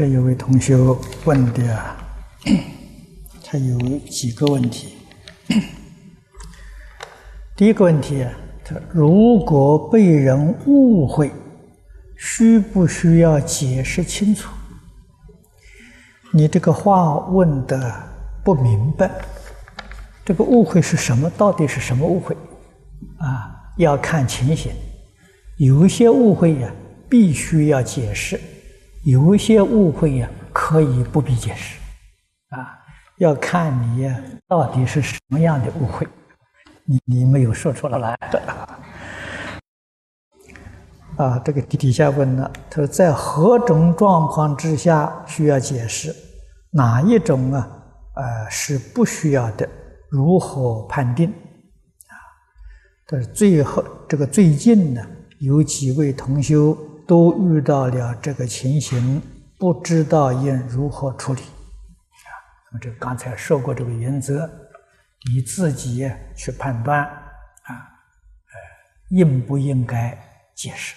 这有位同学问的，他有几个问题。第一个问题，他如果被人误会，需不需要解释清楚？你这个话问的不明白，这个误会是什么？到底是什么误会？啊，要看情形，有一些误会呀，必须要解释。有一些误会呀，可以不必解释，啊，要看你到底是什么样的误会，你你没有说出来。啊，这个底底下问了，他说在何种状况之下需要解释？哪一种啊？呃，是不需要的？如何判定？啊，但是最后这个最近呢，有几位同修。都遇到了这个情形，不知道应如何处理啊？那么这刚才说过这个原则，你自己去判断啊，呃，应不应该解释？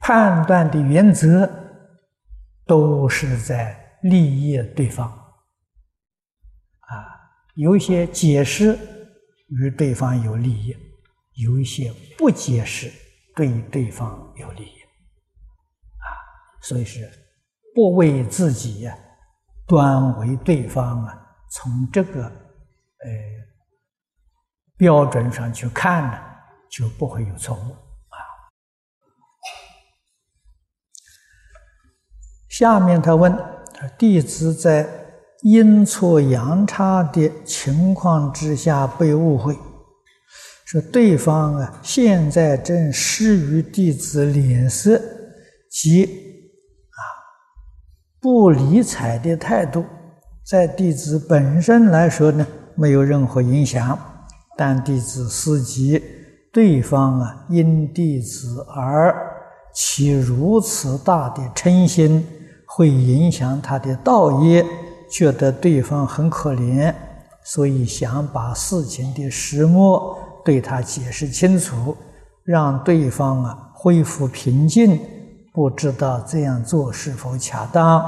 判断的原则都是在利益对方啊，有一些解释与对方有利益。有一些不解释，对对方有利益啊，所以是不为自己呀，端为对方啊。从这个呃标准上去看呢，就不会有错误啊。下面他问：弟子在阴错阳差的情况之下被误会。说对方啊，现在正施于弟子脸色及啊不理睬的态度，在弟子本身来说呢，没有任何影响。但弟子思及对方啊，因弟子而起如此大的嗔心，会影响他的道业，觉得对方很可怜，所以想把事情的始末。对他解释清楚，让对方啊恢复平静。不知道这样做是否恰当，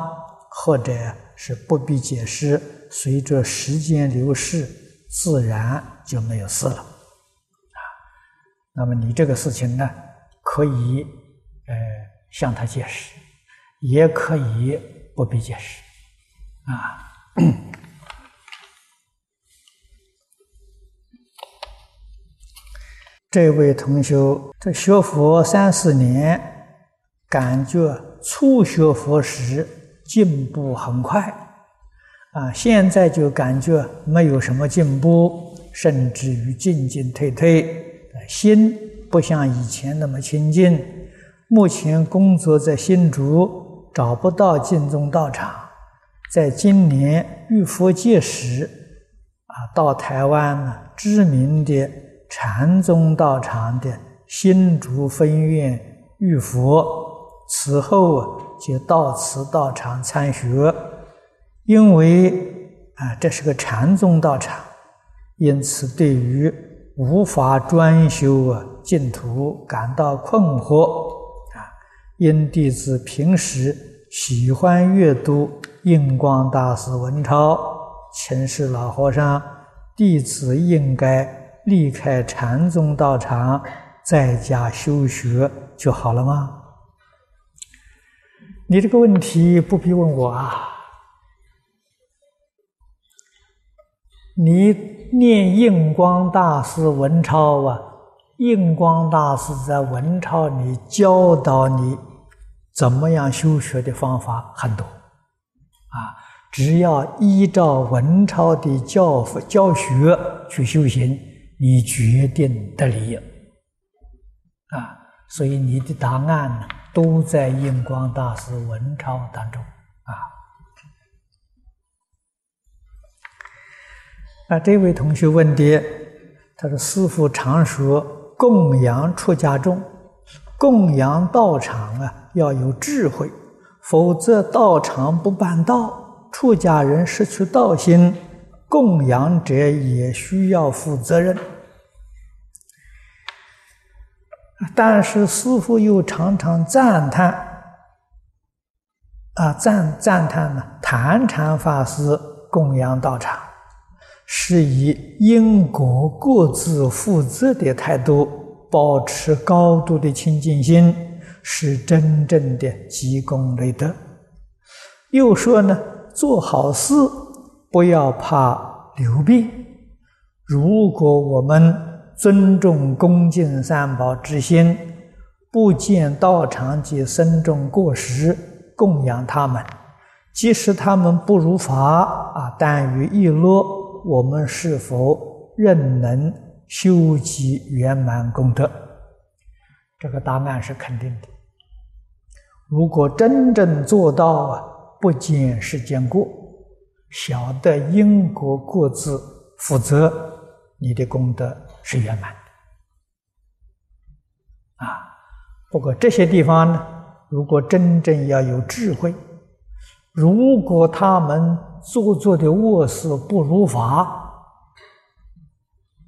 或者是不必解释。随着时间流逝，自然就没有事了。啊，那么你这个事情呢，可以呃向他解释，也可以不必解释。啊。这位同学，这学佛三四年，感觉初学佛时进步很快，啊，现在就感觉没有什么进步，甚至于进进退退，心不像以前那么清净。目前工作在新竹，找不到净宗道场，在今年遇佛界时，啊，到台湾呢，知名的。禅宗道场的新竹分院遇佛，此后啊就到此道场参学。因为啊这是个禅宗道场，因此对于无法专修啊净土感到困惑啊。因弟子平时喜欢阅读印光大师文钞，请示老和尚，弟子应该。离开禅宗道场，在家修学就好了吗？你这个问题不必问我啊！你念印光大师文钞啊，印光大师在文钞里教导你怎么样修学的方法很多啊，只要依照文钞的教教学去修行。你决定得利益啊，所以你的答案呢都在印光大师文钞当中啊。啊，这位同学问的，他说：“师父常说供养出家众，供养道场啊要有智慧，否则道场不办道，出家人失去道心。”供养者也需要负责任但是师父又常常赞叹，啊赞赞叹呢，坛禅法师供养道场，是以因果各自负责的态度，保持高度的清净心，是真正的积功累德。又说呢，做好事不要怕流病，如果我们。尊重恭敬三宝之心，不见道场及僧众过失，供养他们，即使他们不如法啊，但于一乐，我们是否仍能修集圆满功德？这个答案是肯定的。如果真正做到啊，不见世间过，晓得因果各自负责，你的功德。是圆满的啊！不过这些地方呢，如果真正要有智慧，如果他们做作的恶事不如法，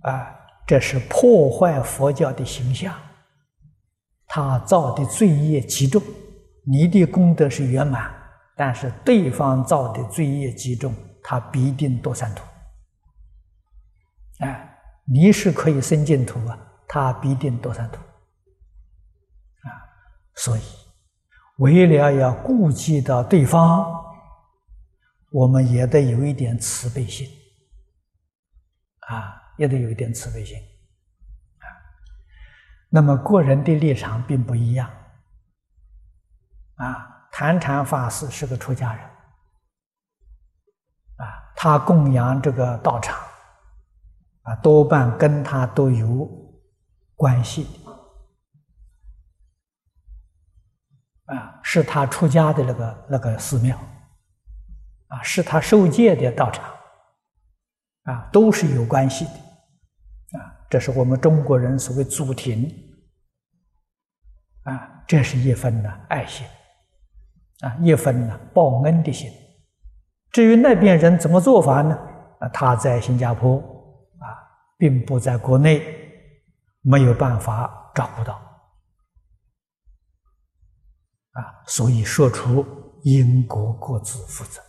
啊，这是破坏佛教的形象，他造的罪业极重。你的功德是圆满，但是对方造的罪业极重，他必定堕三途。哎。你是可以生净土啊，他必定堕三途啊！所以，为了要顾及到对方，我们也得有一点慈悲心啊，也得有一点慈悲心啊。那么，个人的立场并不一样啊。坛禅法师是个出家人啊，他供养这个道场。啊，多半跟他都有关系啊，是他出家的那个那个寺庙，啊，是他受戒的道场，啊，都是有关系的，啊，这是我们中国人所谓祖庭，啊，这是一分呢爱心，啊，一分呢报恩的心。至于那边人怎么做法呢？啊，他在新加坡啊。并不在国内，没有办法照顾到啊，所以说出因果各自负责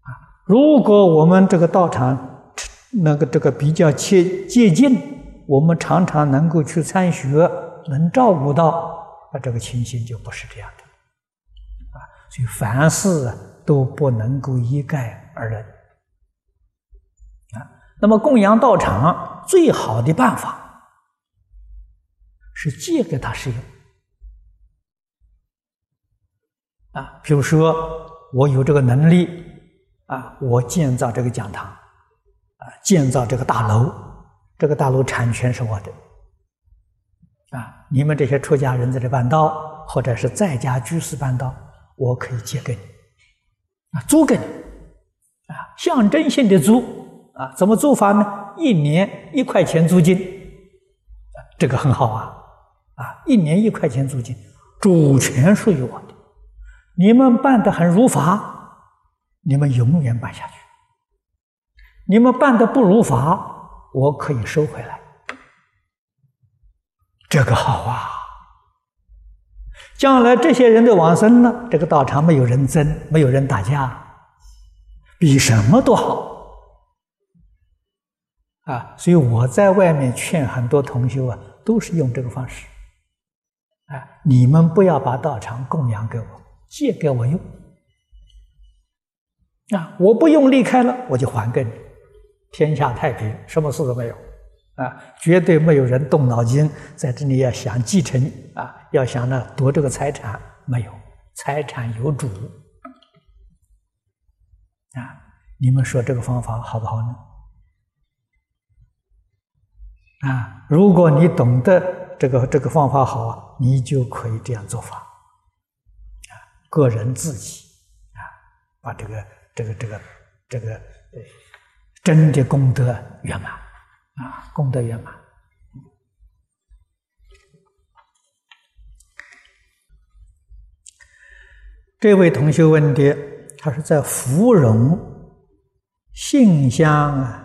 啊。如果我们这个道场那个这个比较接接近，我们常常能够去参学，能照顾到，那这个情形就不是这样的。所以凡事都不能够一概而论啊。那么供养道场最好的办法是借给他使用啊，比如说我有这个能力啊，我建造这个讲堂啊，建造这个大楼，这个大楼产权是我的啊，你们这些出家人在这办道，或者是在家居士办道，我可以借给你啊，租给你啊，象征性的租。啊，怎么租法呢？一年一块钱租金，这个很好啊！啊，一年一块钱租金，主权属于我的。你们办的很如法，你们永远办下去。你们办的不如法，我可以收回来。这个好啊！将来这些人的往生呢，这个道场没有人争，没有人打架，比什么都好。啊，所以我在外面劝很多同修啊，都是用这个方式。啊，你们不要把道场供养给我，借给我用。啊，我不用离开了，我就还给你，天下太平，什么事都没有。啊，绝对没有人动脑筋在这里要想继承啊，要想呢夺这个财产，没有，财产有主。啊，你们说这个方法好不好呢？啊，如果你懂得这个这个方法好，你就可以这样做法。啊，个人自己啊，把这个这个这个这个真的功德圆满啊，功德圆满。这位同学问的，他是在芙蓉信箱啊。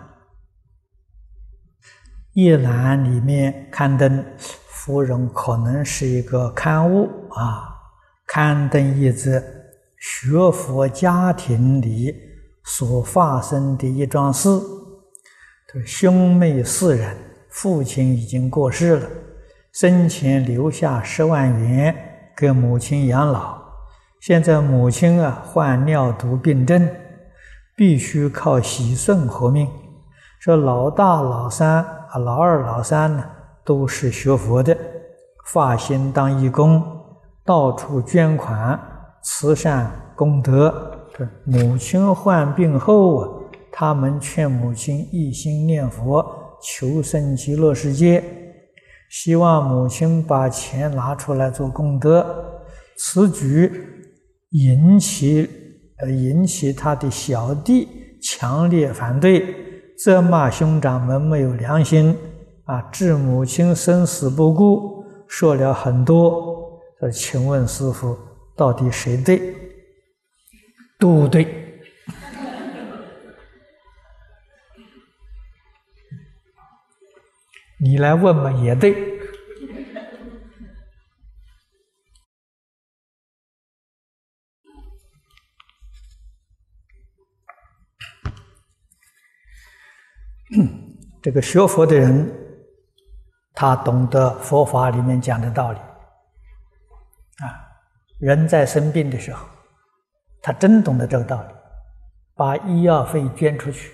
一栏里面刊登芙蓉可能是一个刊物啊，刊登一则学佛家庭里所发生的一桩事。他兄妹四人，父亲已经过世了，生前留下十万元给母亲养老。现在母亲啊患尿毒病症，必须靠洗肾活命。说老大、老三啊，老二、老三呢？都是学佛的，发心当义工，到处捐款慈善功德。母亲患病后啊，他们劝母亲一心念佛，求生极乐世界，希望母亲把钱拿出来做功德。此举引起呃引起他的小弟强烈反对，责骂兄长们没有良心。啊！置母亲生死不顾，说了很多。说，请问师傅，到底谁对？都对。你来问嘛，也对。这个学佛的人。他懂得佛法里面讲的道理，啊，人在生病的时候，他真懂得这个道理，把医药费捐出去，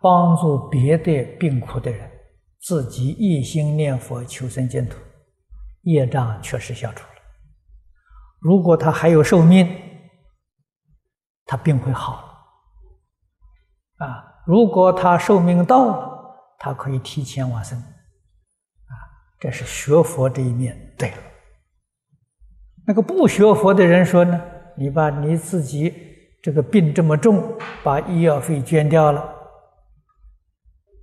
帮助别的病苦的人，自己一心念佛求生净土，业障确实消除了。如果他还有寿命，他病会好，啊，如果他寿命到了。他可以提前往生，啊，这是学佛这一面对了。那个不学佛的人说呢，你把你自己这个病这么重，把医药费捐掉了，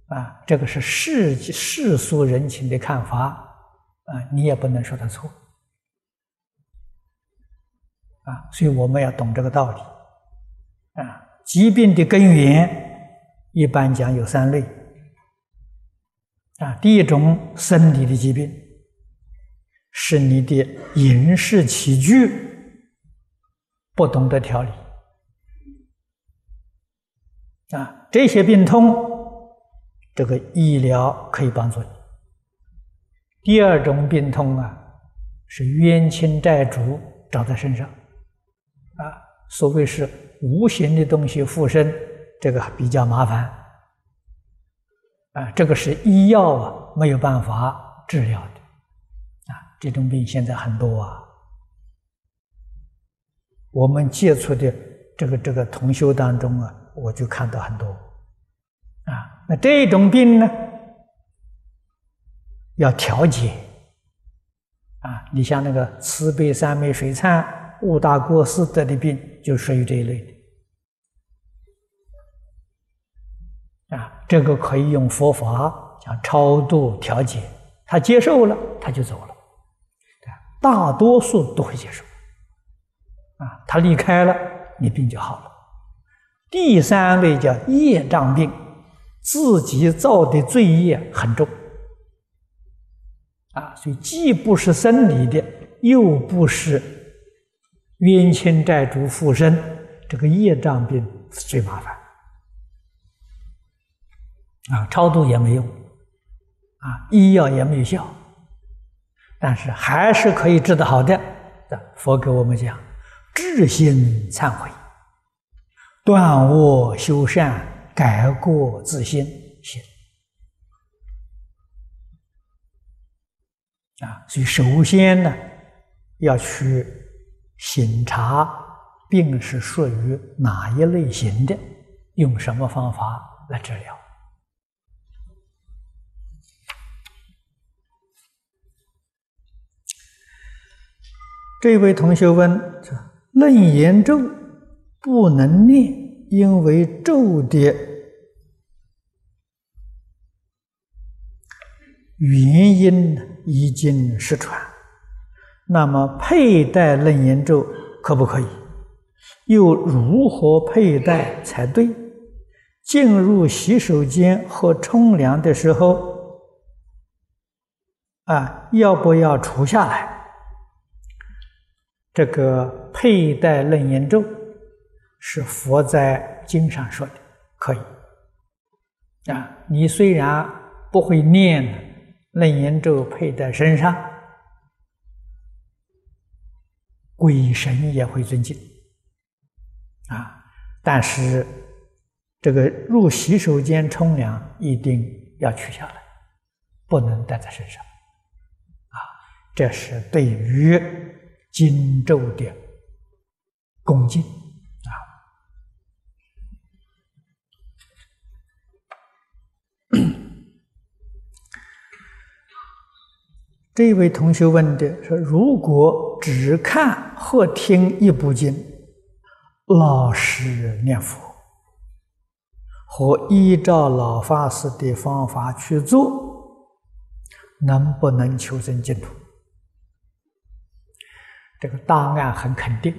啊，这个是世世俗人情的看法，啊，你也不能说他错，啊，所以我们要懂这个道理，啊，疾病的根源一般讲有三类。啊，第一种生理的疾病，是你的饮食起居不懂得调理。啊，这些病痛，这个医疗可以帮助你。第二种病痛啊，是冤亲债主找在身上，啊，所谓是无形的东西附身，这个比较麻烦。啊，这个是医药啊没有办法治疗的，啊，这种病现在很多啊。我们接触的这个这个同修当中啊，我就看到很多，啊，那这种病呢，要调节，啊，你像那个慈悲三昧水忏、五大过失得的病，就属于这一类的。啊，这个可以用佛法讲超度调节，他接受了，他就走了。大多数都会接受。啊，他离开了，你病就好了。第三类叫业障病，自己造的罪业很重。啊，所以既不是生理的，又不是冤亲债主附身，这个业障病最麻烦。啊，超度也没用，啊，医药也没有效，但是还是可以治得好的。佛给我们讲，至心忏悔，断恶修善，改过自新，行。啊，所以首先呢，要去审查病是属于哪一类型的，用什么方法来治疗。这位同学问：“楞严咒不能念，因为咒的原因已经失传。那么佩戴楞严咒可不可以？又如何佩戴才对？进入洗手间和冲凉的时候，啊，要不要除下来？这个佩戴楞严咒是佛在经上说的，可以。啊，你虽然不会念楞严咒，佩戴身上，鬼神也会尊敬。啊，但是这个入洗手间冲凉一定要取下来，不能戴在身上。啊，这是对于经咒的恭敬。这位同学问的说：“如果只看或听一部经，老实念佛，和依照老法师的方法去做，能不能求生净土？”这个答案很肯定，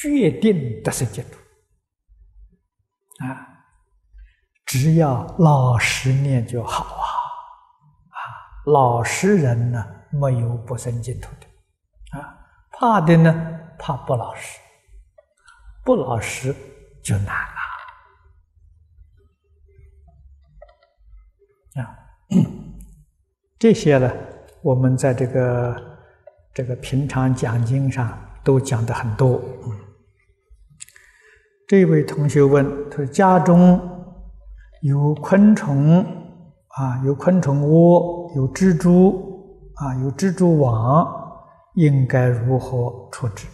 决定得生净土。啊，只要老实念就好。老实人呢，没有不生净土的，啊，怕的呢，怕不老实，不老实就难了，啊，这些呢，我们在这个这个平常讲经上都讲的很多。这位同学问他说：“家中有昆虫。”啊，有昆虫窝，有蜘蛛，啊，有蜘蛛网，应该如何处置？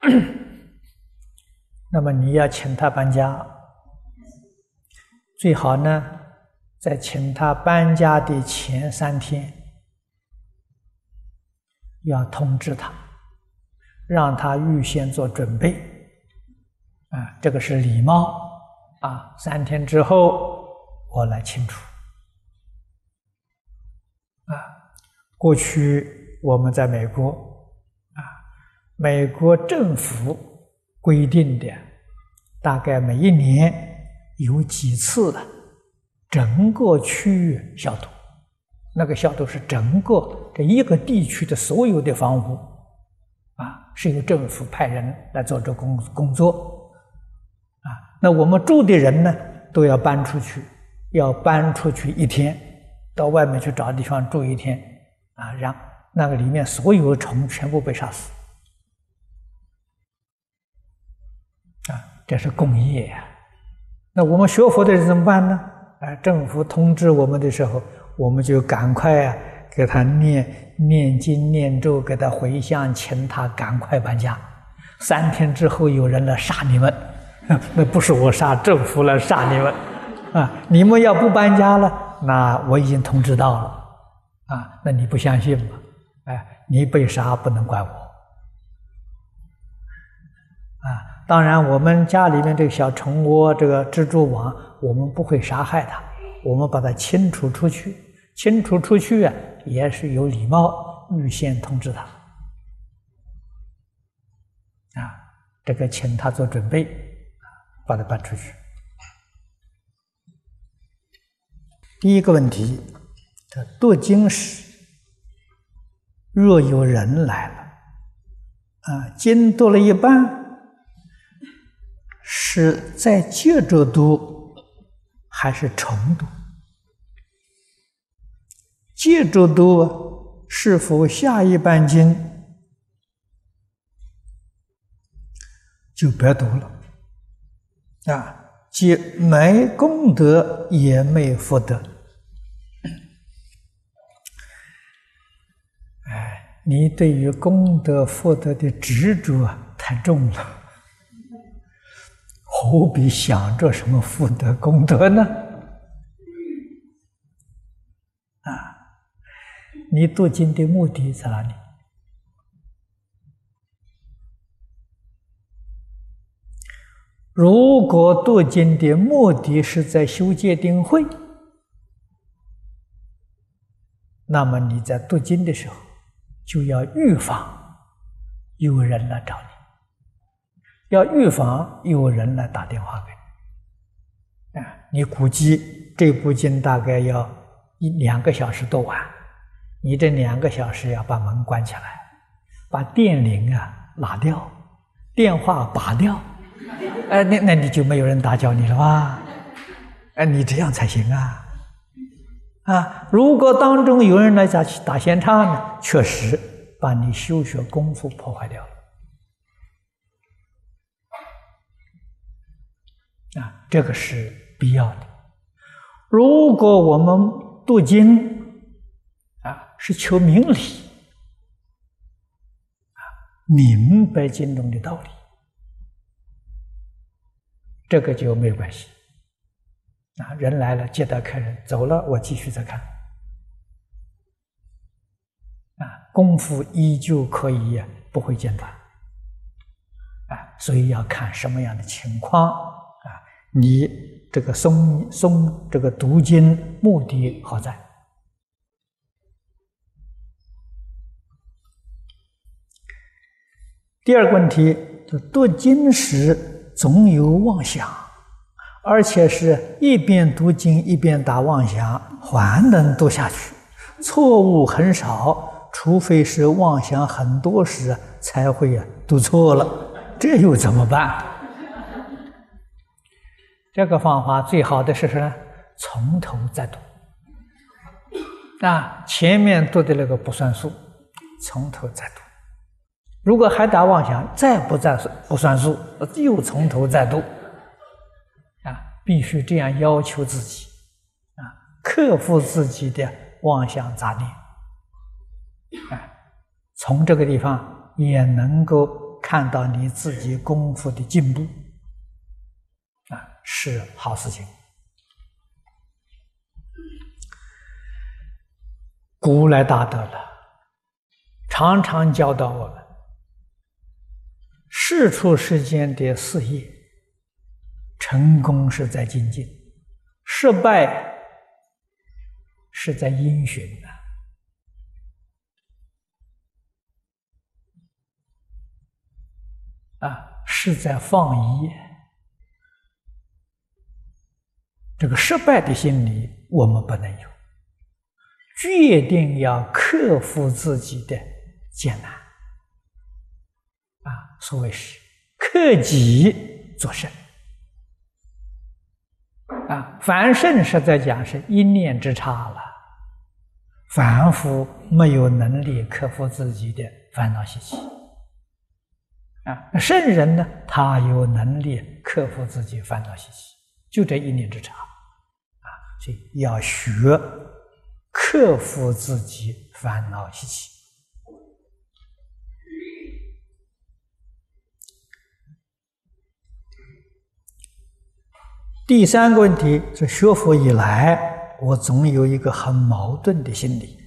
那么你要请他搬家，最好呢，在请他搬家的前三天，要通知他，让他预先做准备。啊，这个是礼貌啊！三天之后我来清除。啊，过去我们在美国啊，美国政府规定的，大概每一年有几次的整个区域消毒，那个消毒是整个这一个地区的所有的房屋，啊，是由政府派人来做这工工作。那我们住的人呢，都要搬出去，要搬出去一天，到外面去找地方住一天，啊，让那个里面所有的虫全部被杀死，啊，这是工业呀。那我们学佛的人怎么办呢？啊，政府通知我们的时候，我们就赶快啊，给他念念经念咒，给他回向，请他赶快搬家。三天之后，有人来杀你们。那不是我杀，政府来杀你们，啊！你们要不搬家了，那我已经通知到了，啊！那你不相信吗？哎，你被杀不能怪我，啊！当然，我们家里面这个小虫窝、这个蜘蛛网，我们不会杀害它，我们把它清除出去，清除出去啊，也是有礼貌，预先通知他，啊，这个请他做准备。把它搬出去。第一个问题，他读经时，若有人来了，啊，经读了一半，是在接着读，还是重读？接着读，是否下一半经就别读了？啊，既没功德，也没福德。哎，你对于功德福德的执着太重了，何必想着什么福德功德呢？啊，你读经的目的在哪里？如果读经的目的是在修戒定慧，那么你在读经的时候就要预防有人来找你，要预防有人来打电话给你。啊，你估计这部经大概要一两个小时读完，你这两个小时要把门关起来，把电铃啊拿掉，电话拔掉，哎，那那你就没有人打搅你了吧？哎，你这样才行啊！啊，如果当中有人来打打闲岔呢，确实把你修学功夫破坏掉了。啊，这个是必要的。如果我们读经啊，是求明理啊，明白经中的道理，这个就没有关系。啊，人来了接待客人，走了我继续再看。啊，功夫依旧可以不会间断。啊，所以要看什么样的情况啊。你这个诵诵这个读经目的何在？第二个问题，读经时总有妄想，而且是一边读经一边打妄想，还能读下去，错误很少，除非是妄想很多时才会啊读错了，这又怎么办？这个方法最好的是什么？从头再读。啊，前面读的那个不算数，从头再读。如果还打妄想，再不再不算数，又从头再读。啊，必须这样要求自己，啊，克服自己的妄想杂念。啊，从这个地方也能够看到你自己功夫的进步。啊是好事情。古来大德了，常常教导我们：事出世间的事业，成功是在精进，失败是在因循呐。啊，是在放逸。这个失败的心理，我们不能有，决定要克服自己的艰难。啊，所谓是克己作圣。啊，凡圣实在讲是一念之差了，凡夫没有能力克服自己的烦恼习气。啊，圣人呢，他有能力克服自己烦恼习气，就这一念之差。所以要学克服自己烦恼习气。第三个问题是学佛以来，我总有一个很矛盾的心理，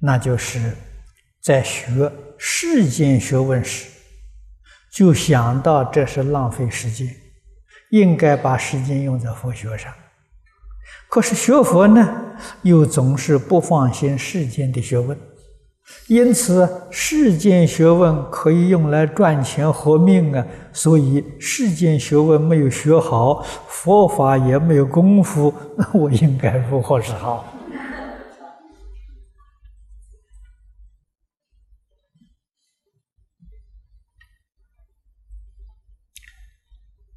那就是在学世间学问时，就想到这是浪费时间，应该把时间用在佛学上。可是学佛呢，又总是不放心世间的学问，因此世间学问可以用来赚钱活命啊，所以世间学问没有学好，佛法也没有功夫，那我应该如何是好？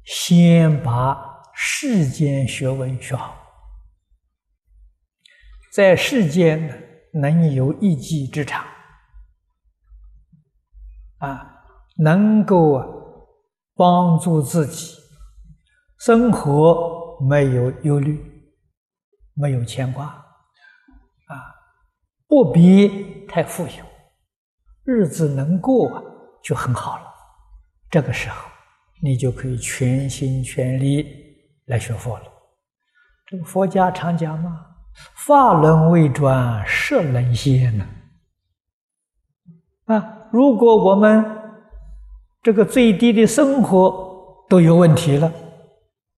先把世间学问学好。在世间能有一技之长，啊，能够啊帮助自己生活没有忧虑，没有牵挂，啊，不必太富有，日子能过就很好了。这个时候，你就可以全心全力来学佛了。这个佛家常讲嘛。法轮未转，色能现呢？啊，如果我们这个最低的生活都有问题了，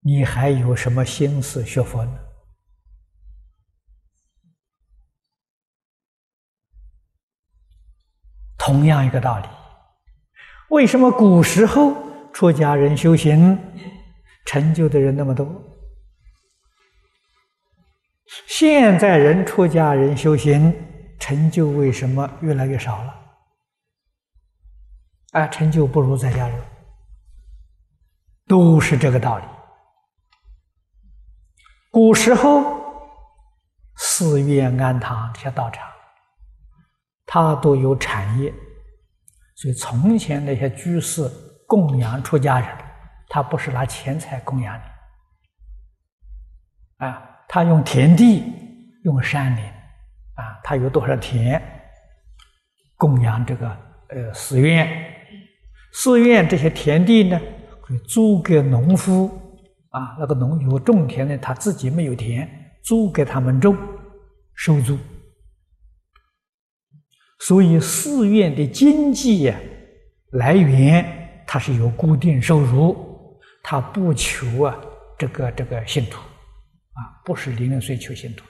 你还有什么心思学佛呢？同样一个道理，为什么古时候出家人修行成就的人那么多？现在人出家人修行成就为什么越来越少了？啊，成就不如在家人，都是这个道理。古时候寺院、庵堂这些道场，它都有产业，所以从前那些居士供养出家人，他不是拿钱财供养你。啊，他用田地，用山林，啊，他有多少田供养这个呃寺院？寺院这些田地呢，会租给农夫，啊，那个农有种田的，他自己没有田，租给他们种，收租。所以寺院的经济呀来源，它是有固定收入，它不求啊这个这个信徒。不是零零碎碎求信徒，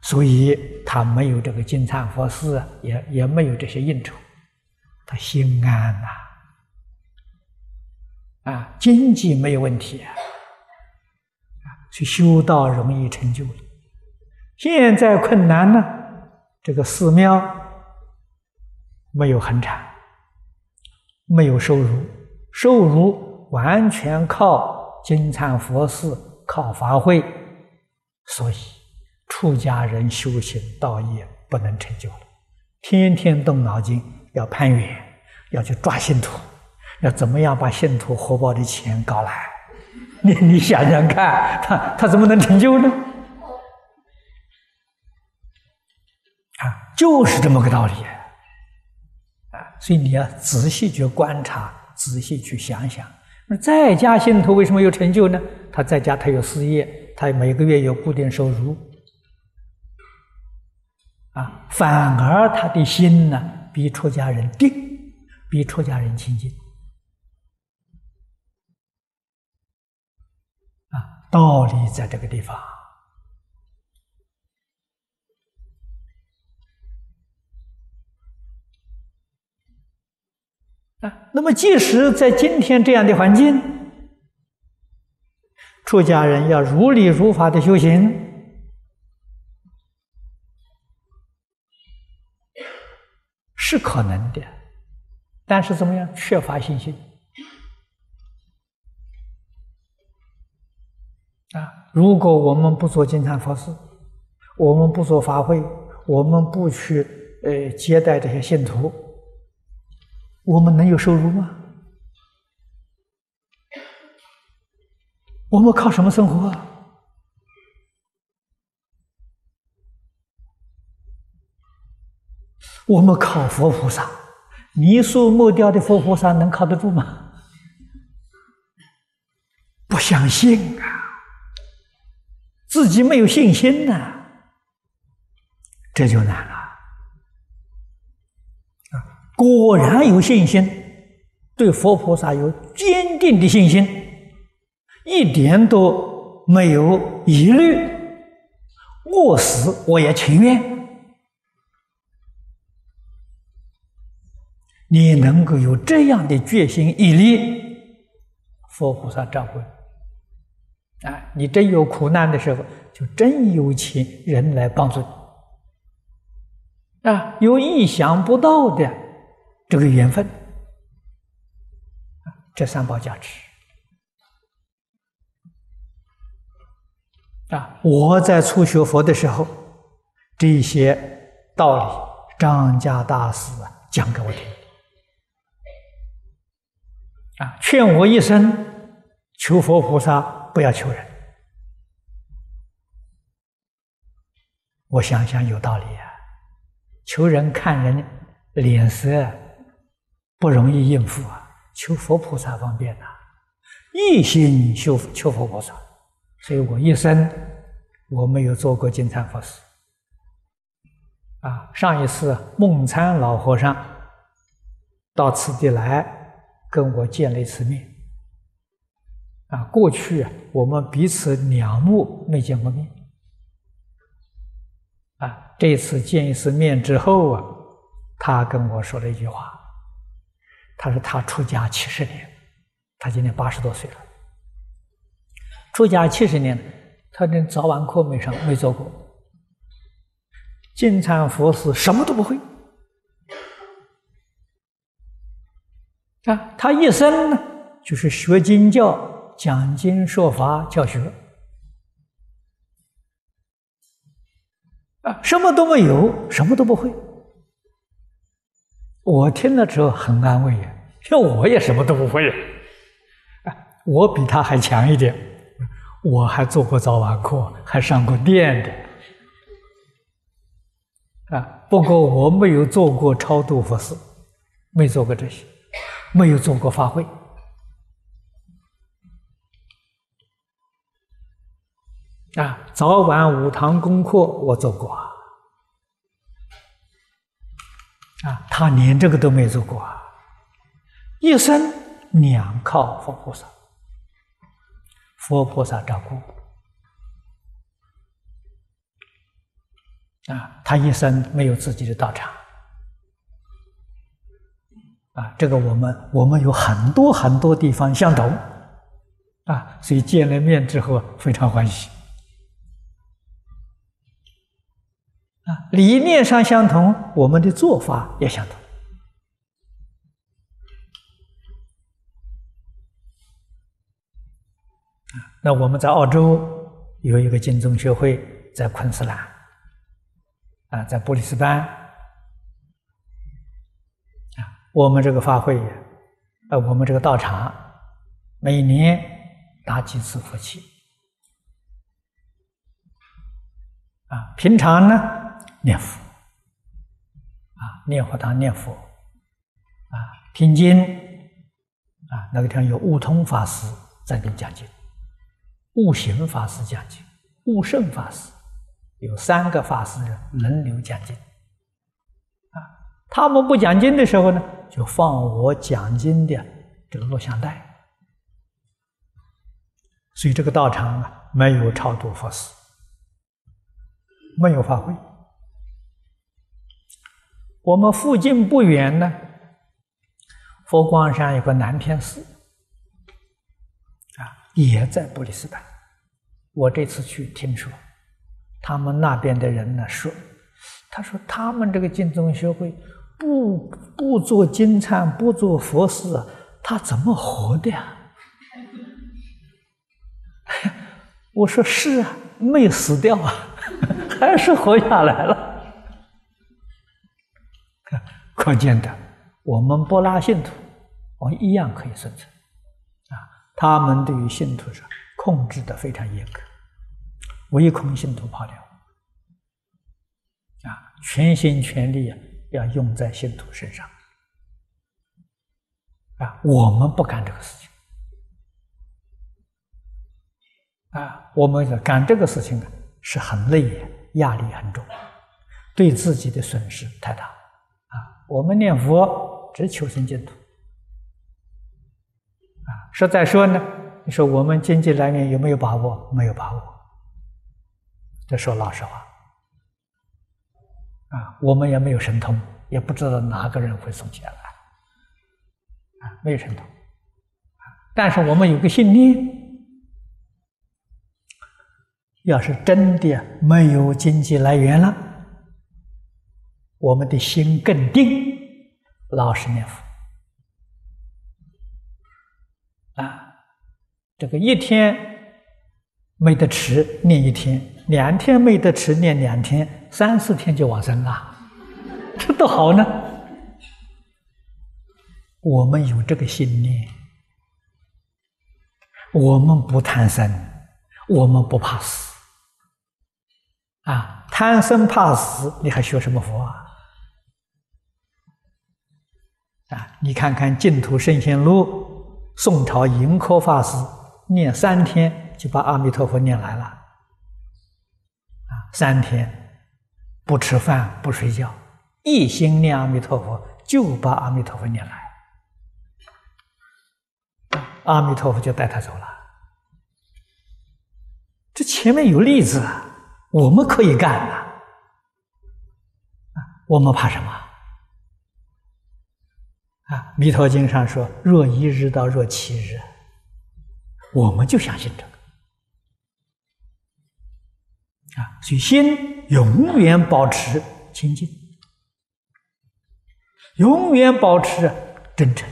所以他没有这个金灿佛寺，也也没有这些应酬，他心安呐，啊，经济没有问题啊，啊，去修道容易成就了。现在困难呢，这个寺庙没有恒产，没有收入，收入完全靠金灿佛寺。靠法会，所以出家人修行道业不能成就了。天天动脑筋要攀缘，要去抓信徒，要怎么样把信徒活宝的钱搞来？你你想想看，他他怎么能成就呢？啊，就是这么个道理啊！所以你要仔细去观察，仔细去想想。那在家信徒为什么有成就呢？他在家，他有事业，他每个月有固定收入，啊，反而他的心呢比出家人定，比出家人清净，啊，道理在这个地方。啊，那么即使在今天这样的环境。出家人要如理如法的修行，是可能的，但是怎么样？缺乏信心啊！如果我们不做金蝉佛事，我们不做法会，我们不去呃接待这些信徒，我们能有收入吗？我们靠什么生活啊？我们靠佛菩萨，泥塑木雕的佛菩萨能靠得住吗？不相信啊，自己没有信心呐，这就难了。果然有信心，对佛菩萨有坚定的信心。一点都没有疑虑，饿死我也情愿。你能够有这样的决心毅力，佛菩萨照顾你。啊，你真有苦难的时候，就真有请人来帮助你。啊，有意想不到的这个缘分，这三宝加持。啊！我在初学佛的时候，这些道理，张家大师啊讲给我听，啊，劝我一生求佛菩萨，不要求人。我想想有道理啊，求人看人脸色不容易应付啊，求佛菩萨方便呐，一心修求佛菩萨。所以我一生我没有做过金蝉法师啊。上一次梦参老和尚到此地来跟我见了一次面啊。过去我们彼此两目没见过面啊。这次见一次面之后啊，他跟我说了一句话，他说他出家七十年，他今年八十多岁了。出家七十年，他连早晚课没上，没做过。金蝉佛事什么都不会啊！他一生呢，就是学经教、讲经说法、教学啊，什么都没有，什么都不会。我听了之后很安慰呀，像我也什么都不会呀，啊，我比他还强一点，我还做过早晚课，还上过殿的。啊，不过我没有做过超度佛事，没做过这些，没有做过法会。啊，早晚五堂功课我做过啊，啊，他连这个都没做过啊，一生两靠佛菩萨，佛菩萨照顾。啊，他一生没有自己的道场，啊，这个我们我们有很多很多地方相同，啊，所以见了面之后非常欢喜，啊，理念上相同，我们的做法也相同，啊，那我们在澳洲有一个金宗学会，在昆士兰。啊，在布里斯班，啊，我们这个法会，呃，我们这个道场，每年打几次佛七，啊，平常呢念佛，啊，念佛堂念佛，啊，听经，啊，那个地方有悟通法师在那讲经，悟行法师讲经，悟圣法师。有三个法师轮流讲经，啊，他们不讲经的时候呢，就放我讲经的这个录像带。所以这个道场啊，没有超度佛事，没有法会。我们附近不远呢，佛光山有个南天寺，啊，也在布里斯班。我这次去听说。他们那边的人呢说：“他说他们这个净宗学会不不做金忏，不做佛事，他怎么活的呀？” 我说：“是啊，没死掉啊，还是活下来了。”可见的，我们不拉信徒，我们一样可以生存啊。他们对于信徒是控制的非常严格。唯恐信徒跑掉，啊，全心全力啊，要用在信徒身上，啊，我们不干这个事情，啊，我们干这个事情啊，是很累呀，压力很重，对自己的损失太大，啊，我们念佛只求生净土，啊，实在说呢，你说我们经济来源有没有把握？没有把握。这说老实话，啊，我们也没有神通，也不知道哪个人会送钱来，啊，没有神通，但是我们有个信念，要是真的没有经济来源了，我们的心更定，老实念佛，啊，这个一天没得吃，念一天。两天没得吃，念两天，三四天就往生了，这多好呢！我们有这个信念，我们不贪生，我们不怕死。啊，贪生怕死，你还学什么佛啊？啊，你看看《净土圣贤录》，宋朝盈科法师念三天就把阿弥陀佛念来了。三天不吃饭不睡觉，一心念阿弥陀佛，就把阿弥陀佛念来，阿弥陀佛就带他走了。这前面有例子，我们可以干的，我们怕什么？啊，《弥陀经》上说：“若一日到若七日。”我们就相信这个。啊，所以心永远保持清净，永远保持真诚，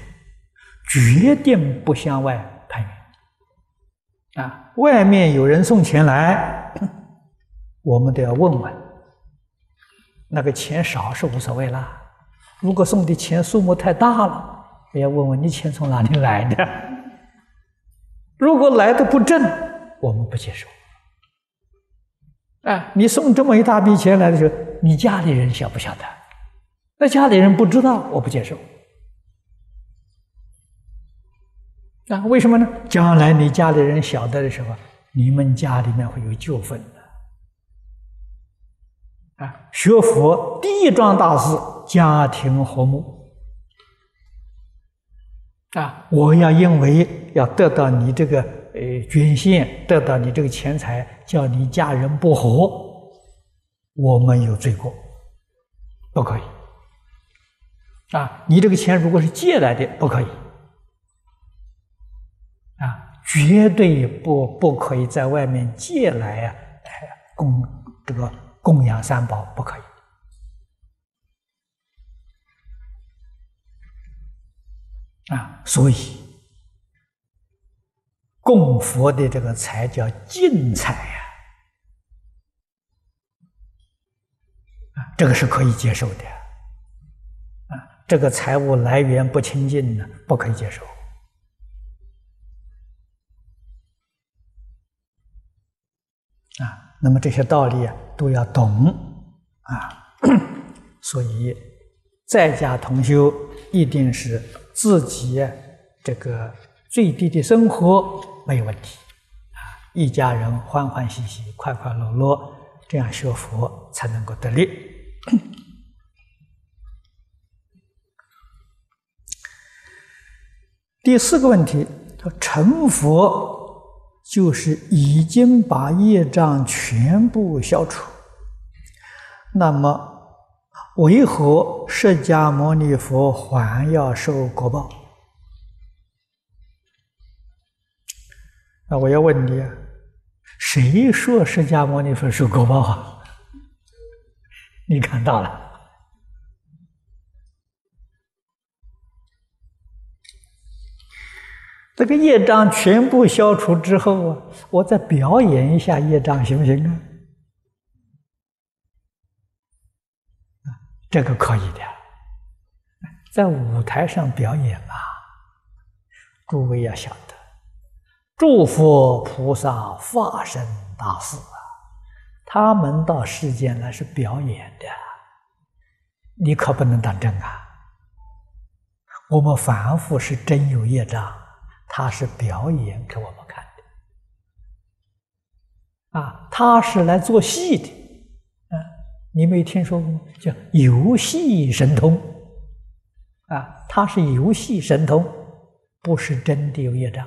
决定不向外攀缘。啊，外面有人送钱来，我们都要问问，那个钱少是无所谓啦。如果送的钱数目太大了，也要问问你钱从哪里来的。如果来的不正，我们不接受。啊，你送这么一大笔钱来的时候，你家里人晓不晓得？那家里人不知道，我不接受。啊，为什么呢？将来你家里人晓得的时候，你们家里面会有纠纷的。啊，学佛第一桩大事，家庭和睦。啊，我要因为要得到你这个呃捐献，得到你这个钱财，叫你家人不和，我们有罪过，不可以。啊，你这个钱如果是借来的，不可以。啊，绝对不不可以在外面借来啊，供这个供养三宝，不可以。啊，所以供佛的这个财叫净财呀，啊，这个是可以接受的，啊，这个财物来源不清净呢，不可以接受，啊，那么这些道理啊都要懂，啊，所以在家同修一定是。自己这个最低的生活没有问题啊，一家人欢欢喜喜、快快乐乐，这样学佛才能够得力。第四个问题，他成佛就是已经把业障全部消除，那么？为何释迦牟尼佛还要受果报？那我要问你，谁说释迦牟尼佛受果报啊？你看到了，这个业障全部消除之后啊，我再表演一下业障行不行啊？这个可以的，在舞台上表演嘛。诸位要晓得，诸佛菩萨化身大士啊，他们到世间来是表演的，你可不能当真啊。我们凡夫是真有业障，他是表演给我们看的，啊，他是来做戏的。你没听说过叫游戏神通啊？他是游戏神通，不是真的有业障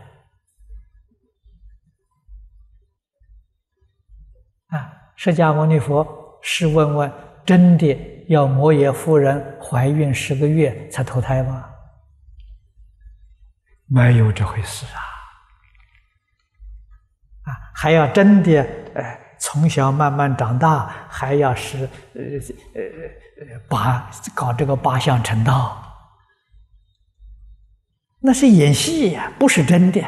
啊！释迦牟尼佛是问问，真的要摩耶夫人怀孕十个月才投胎吗？没有这回事啊！啊，还要真的哎。从小慢慢长大，还要是呃呃呃八搞这个八相成道，那是演戏呀，不是真的。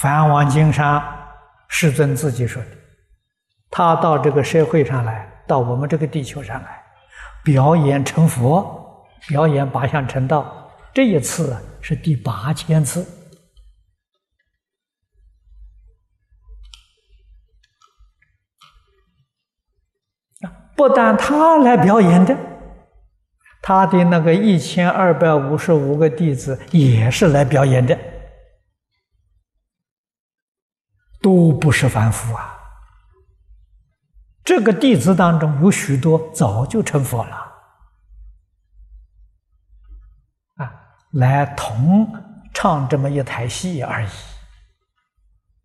梵王经上，世尊自己说的，他到这个社会上来，到我们这个地球上来，表演成佛，表演八相成道，这一次是第八千次。不但他来表演的，他的那个一千二百五十五个弟子也是来表演的，都不是凡夫啊。这个弟子当中有许多早就成佛了，啊，来同唱这么一台戏而已，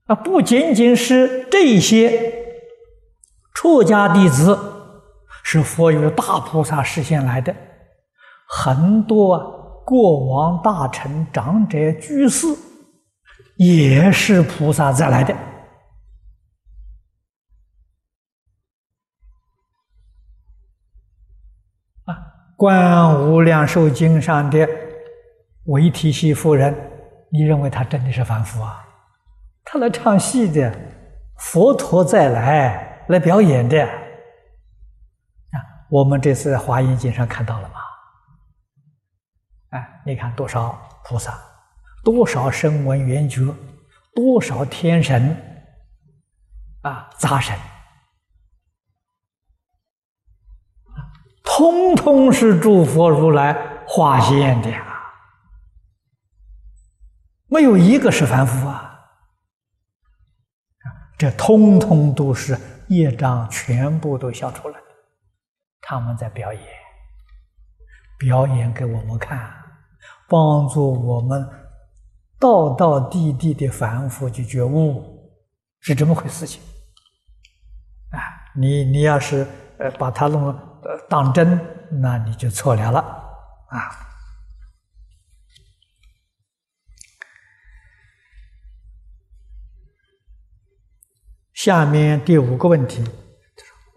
啊，不仅仅是这些出家弟子。是佛由大菩萨实现来的，很多啊，国王、大臣、长者、居士，也是菩萨再来的。啊，《观无量寿经》上的维提西夫人，你认为他真的是凡夫啊？他来唱戏的，佛陀再来来表演的。我们这次华严经上看到了吗？哎，你看多少菩萨，多少声闻缘觉，多少天神啊，杂神。通通是诸佛如来化现的呀，没有一个是凡夫啊！这通通都是业障，全部都消除了。他们在表演，表演给我们看，帮助我们道道地地的反复去觉悟，是这么回事情。啊，你你要是呃把它弄。当真，那你就错了了啊！下面第五个问题：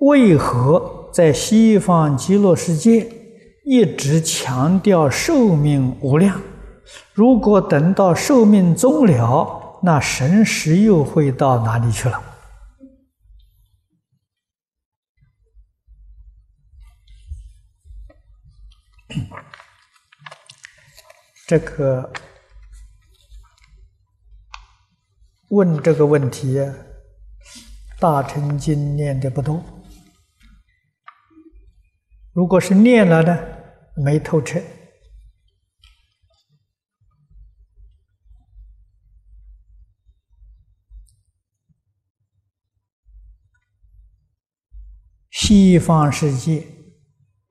为何在西方极乐世界一直强调寿命无量？如果等到寿命终了，那神识又会到哪里去了？这个问这个问题，大乘经念的不多。如果是念了呢，没透彻。西方世界。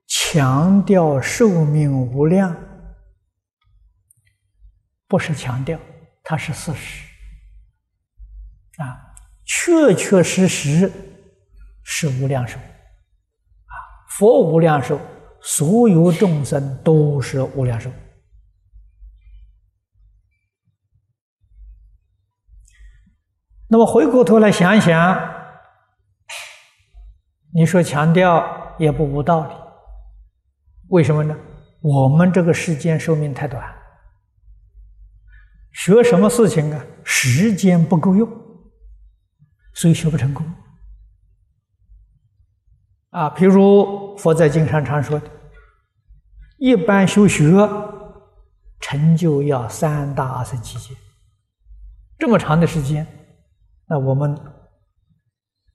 强调寿命无量，不是强调，它是事实啊，确确实实是无量寿，佛无量寿，所有众生都是无量寿。那么回过头来想想，你说强调也不无道理。为什么呢？我们这个世间寿命太短，学什么事情啊？时间不够用，所以学不成功。啊，譬如佛在经上常说的，一般修学成就要三大阿僧祇劫，这么长的时间，那我们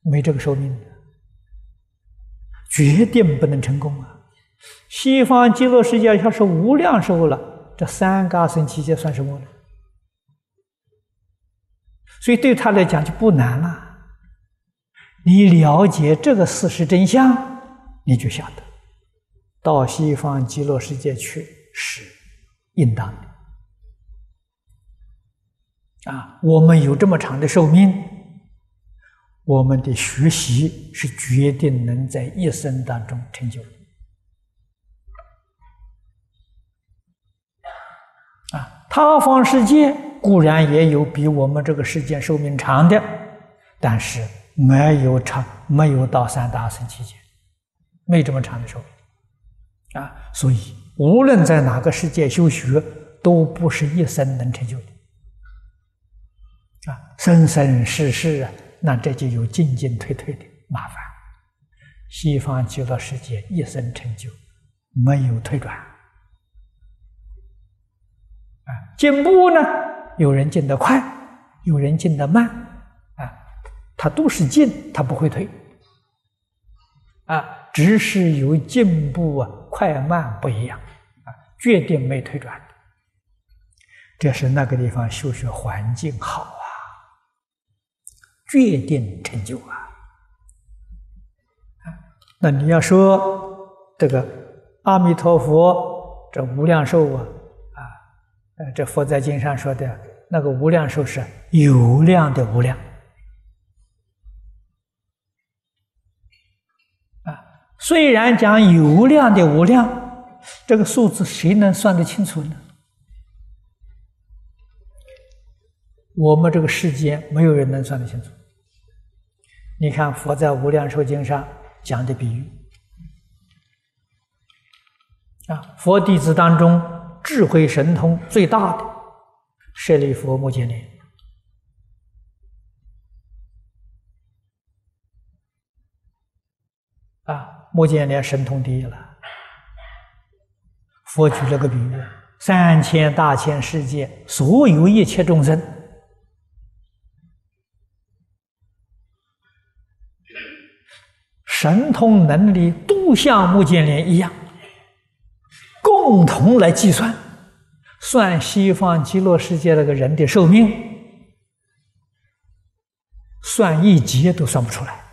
没这个寿命，决定不能成功啊！西方极乐世界要是无量寿了，这三个阿僧期间算什么呢？所以对他来讲就不难了。你了解这个事实真相，你就晓得，到西方极乐世界去是应当的。啊，我们有这么长的寿命，我们的学习是决定能在一生当中成就。啊他方世界固然也有比我们这个世界寿命长的，但是没有长，没有到三大圣期间，没这么长的寿命啊！所以无论在哪个世界修学，都不是一生能成就的啊！生生世世啊，那这就有进进退退的麻烦。西方极乐世界一生成就，没有退转。啊，进步呢？有人进得快，有人进得慢，他都是进，他不会退，啊，只是有进步啊，快慢不一样，啊，决定没退转。这是那个地方修学环境好啊，决定成就啊。那你要说这个阿弥陀佛，这无量寿啊。啊，这佛在经上说的那个无量寿是有量的无量虽然讲有量的无量，这个数字谁能算得清楚呢？我们这个世间没有人能算得清楚。你看佛在无量寿经上讲的比喻啊，佛弟子当中智慧神通最大的舍利弗、目犍连。目犍连神通第一了。佛举了个比喻：三千大千世界所有一切众生，神通能力都像目犍连一样，共同来计算，算西方极乐世界那个人的寿命，算一劫都算不出来。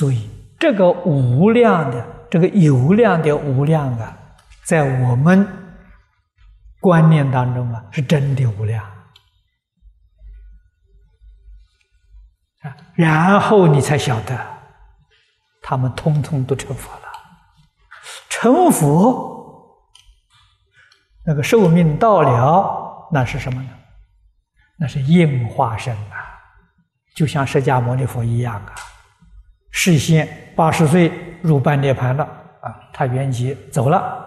所以，这个无量的、这个有量的无量啊，在我们观念当中啊，是真的无量啊。然后你才晓得，他们通通都成佛了。成佛，那个寿命到了，那是什么呢？那是应化身啊，就像释迦牟尼佛一样啊。事先八十岁入半涅盘了啊，他圆寂走了，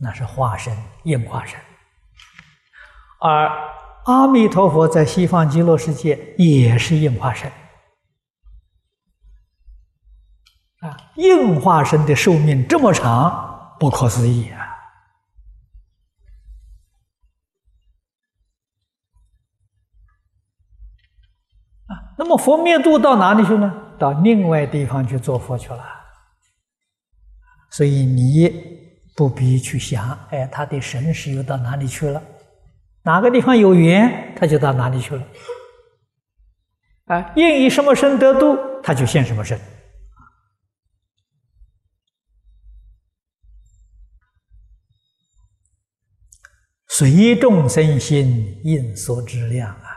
那是化身应化身。而阿弥陀佛在西方极乐世界也是应化身啊，应化身的寿命这么长，不可思议啊！那么佛灭度到哪里去呢？到另外地方去做佛去了。所以你不必去想，哎，他的神识又到哪里去了？哪个地方有缘，他就到哪里去了。啊，愿以什么身得度，他就现什么身。随众生心，应所知量啊。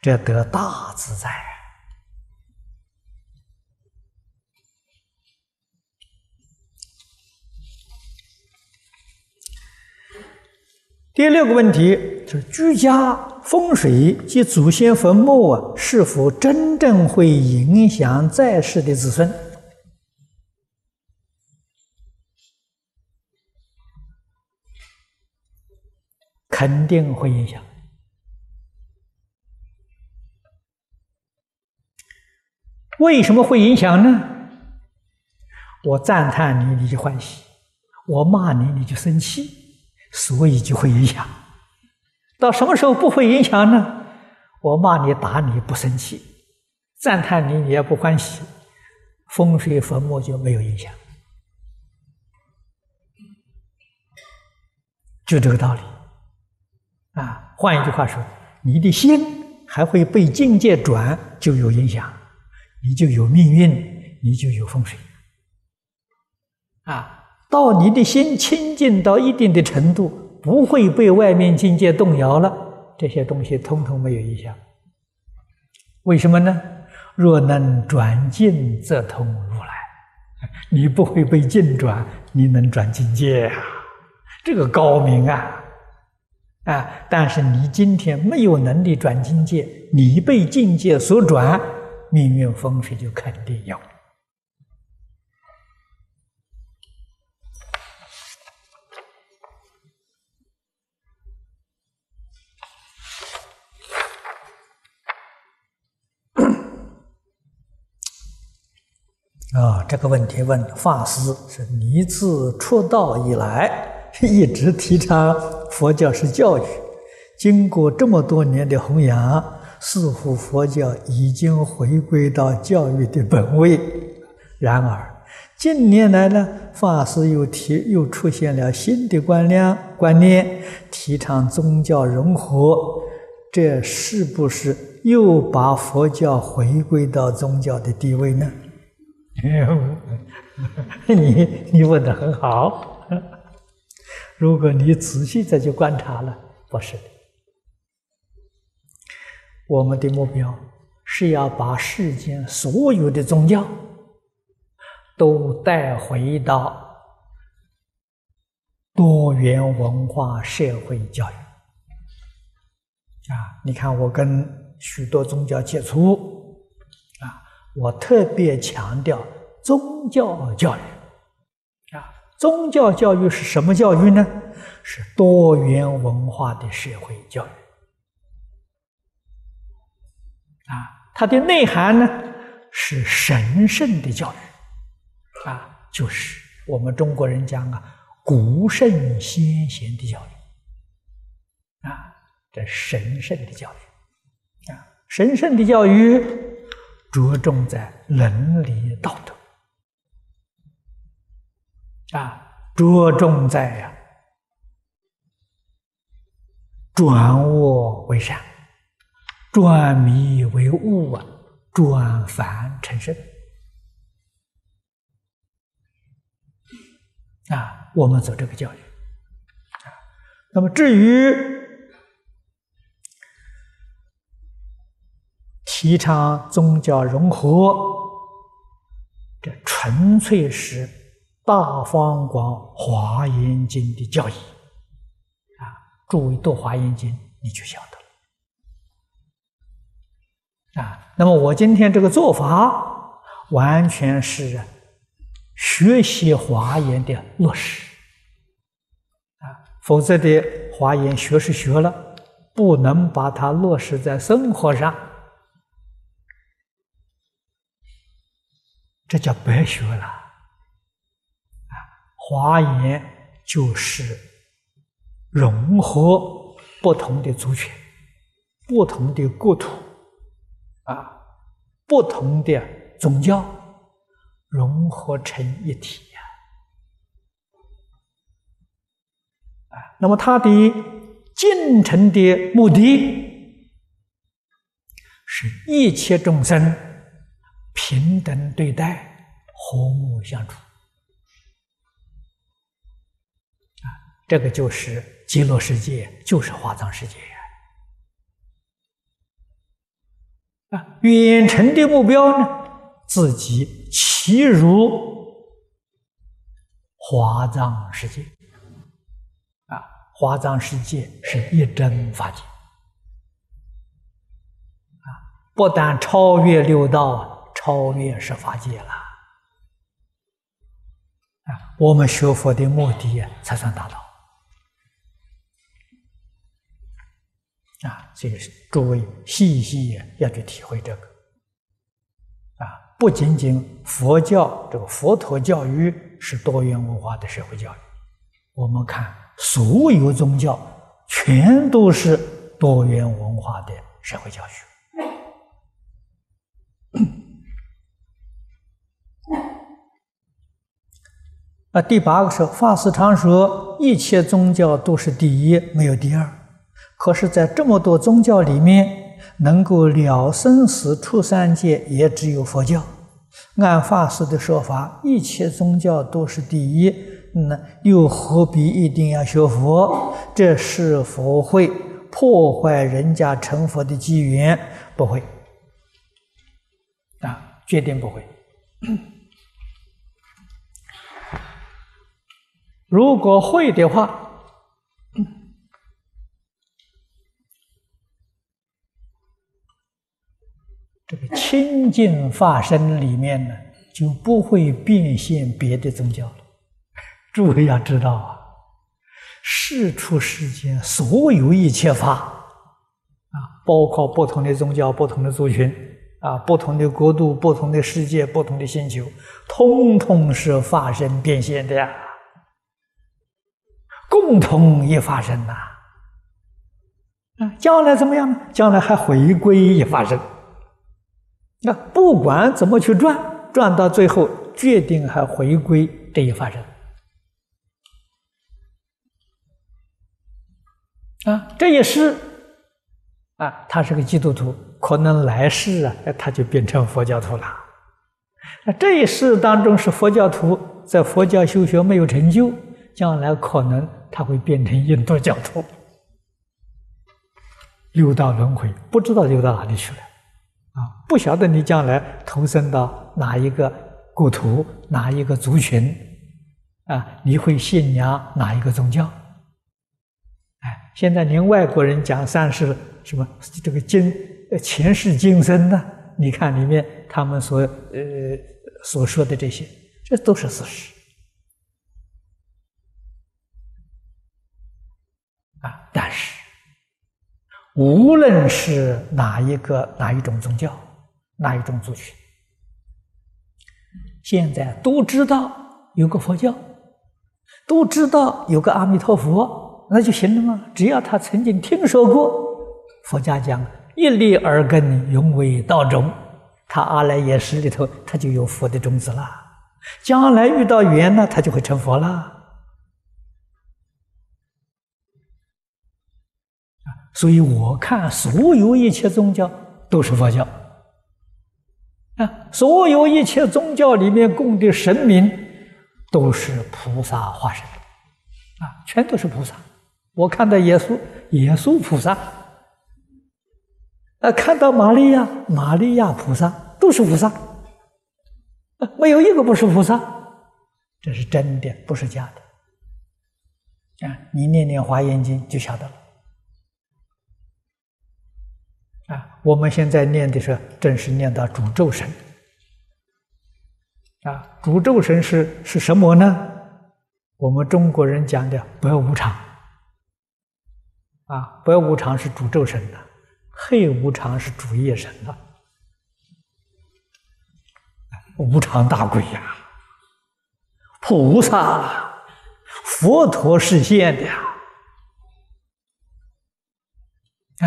这得大自在。第六个问题就是居家风水及祖先坟墓啊，是否真正会影响在世的子孙？肯定会影响。为什么会影响呢？我赞叹你，你就欢喜；我骂你，你就生气，所以就会影响。到什么时候不会影响呢？我骂你、打你不生气，赞叹你你也不欢喜，风水坟墓就没有影响。就这个道理。啊，换一句话说，你的心还会被境界转，就有影响。你就有命运，你就有风水，啊，到你的心清净到一定的程度，不会被外面境界动摇了，这些东西通通没有影响。为什么呢？若能转境，则通如来。你不会被境转，你能转境界啊？这个高明啊！啊，但是你今天没有能力转境界，你被境界所转。命运风水就肯定有啊！这个问题问法师是：你自出道以来 一直提倡佛教是教育，经过这么多年的弘扬。似乎佛教已经回归到教育的本位，然而近年来呢，法师又提又出现了新的观念，观念提倡宗教融合，这是不是又把佛教回归到宗教的地位呢？你你问的很好，如果你仔细再去观察了，不是的。我们的目标是要把世间所有的宗教都带回到多元文化社会教育啊，你看我跟许多宗教接触，啊，我特别强调宗教教育。啊，宗教教育是什么教育呢？是多元文化的社会教育。啊，它的内涵呢是神圣的教育，啊，就是我们中国人讲啊，古圣先贤的教育，啊，这神圣的教育，啊，神圣的教育着重在伦理道德，啊，着重在呀转恶为善。转迷为悟啊，转凡成圣啊！我们走这个教育啊。那么至于提倡宗教融合，这纯粹是大方广华严经的教义啊。诸位读华严经，你就晓得。啊，那么我今天这个做法，完全是学习华严的落实啊，否则的华严学是学了，不能把它落实在生活上，这叫白学了啊。华严就是融合不同的族群、不同的国土。啊，不同的宗教融合成一体呀！啊，那么它的进程的目的，是一切众生平等对待，和睦相处。啊，这个就是极乐世界，就是华藏世界。啊，远程的目标呢？自己其如华藏世界。啊，华藏世界是一真法界。啊，不但超越六道，超越十法界了。啊，我们学佛的目的才算达到。啊，这个诸位细细要去体会这个。啊，不仅仅佛教这个佛陀教育是多元文化的社会教育，我们看所有宗教全都是多元文化的社会教育。那，第八个是法师常说，一切宗教都是第一，没有第二。可是，在这么多宗教里面，能够了生死、出三界，也只有佛教。按法师的说法，一切宗教都是第一，那又何必一定要学佛？这是否会破坏人家成佛的机缘？不会，啊，决定不会。如果会的话。这个清净法身里面呢，就不会变现别的宗教了。诸位要知道啊，世出世间所有一切法啊，包括不同的宗教、不同的族群啊、不同的国度、不同的世界、不同的星球，通通是法身变现的呀，共同一法身呐。啊，将来怎么样呢？将来还回归一法身。那不管怎么去转，转到最后，决定还回归这一法身。啊，这也是啊，他是个基督徒，可能来世啊，他就变成佛教徒了。那这一世当中是佛教徒，在佛教修学没有成就，将来可能他会变成印度教徒，六道轮回，不知道流到哪里去了。啊，不晓得你将来投身到哪一个国土、哪一个族群，啊，你会信仰哪一个宗教？哎，现在连外国人讲三世什么这个今前世今生呢？你看里面他们所呃所说的这些，这都是事实啊。但是，无论是哪一个哪一种宗教，哪一种族群，现在都知道有个佛教，都知道有个阿弥陀佛，那就行了吗？只要他曾经听说过，佛家讲。一粒耳根，永为道种。他阿赖耶识里头，他就有佛的种子了。将来遇到缘呢，他就会成佛了。所以我看所有一切宗教都是佛教。啊，所有一切宗教里面供的神明都是菩萨化身，啊，全都是菩萨。我看到耶稣，耶稣菩萨。啊，看到玛利亚，玛利亚菩萨都是菩萨，没有一个不是菩萨，这是真的，不是假的。啊，你念念华严经就晓得了。啊，我们现在念的是正是念到诅咒神。啊，诅咒神是是什么呢？我们中国人讲的不要无常。啊，不要无常是诅咒神的。黑无常是主业神的，无常大鬼呀，菩萨、佛陀实现的呀，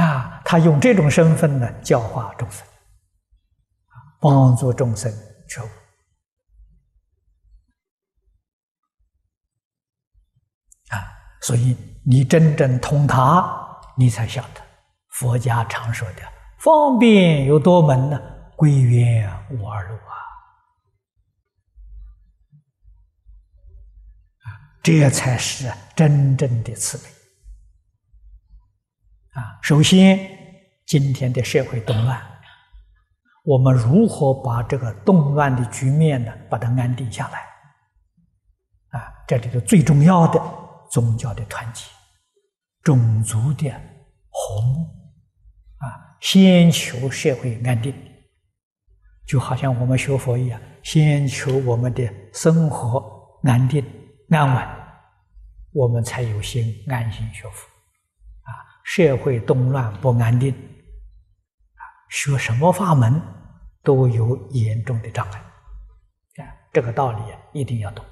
啊，他用这种身份呢教化众生，帮助众生觉悟啊，所以你真正通达，你才晓得。佛家常说的“方便有多门”呢？归元无二路！啊，这才是真正的慈悲啊！首先，今天的社会动乱，我们如何把这个动乱的局面呢，把它安定下来？啊，这里头最重要的宗教的团结，种族的和睦。啊，先求社会安定，就好像我们学佛一样，先求我们的生活安定安稳，我们才有心安心学佛。啊，社会动乱不安定，学什么法门都有严重的障碍。啊，这个道理一定要懂。